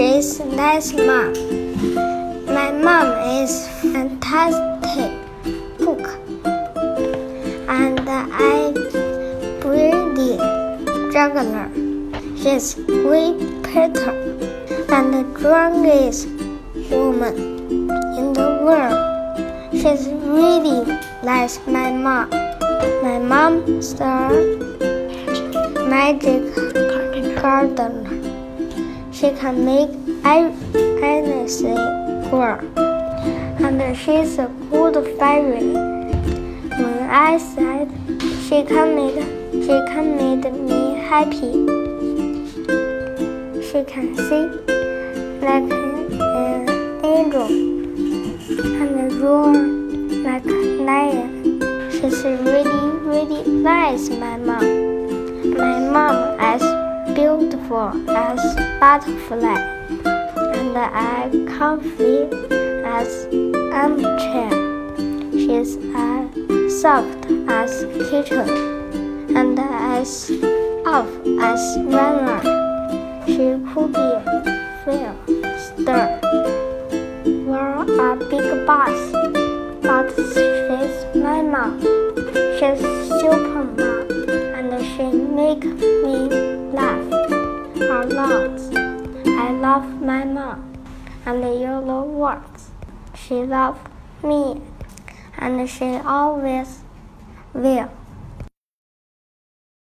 she's nice mom. My mom is fantastic cook, and I pretty juggler. She's great painter and the strongest woman in the world. She's really like my mom. My mom started magic gardener. She can make anything grow, and she's a good fairy. When I said she can make, she can make me happy. She can sing like an angel and roar like a lion. She's really, really nice, my mom. My mom is beautiful as butterfly, and I comfy as armchair. She's as soft as kitchen, and as off as runner. She could be fair, stir, wear a big boss, but she's my mom. She's super mom, and she make me laugh a lot. Love my mom, and you know what? She loves me, and she always will.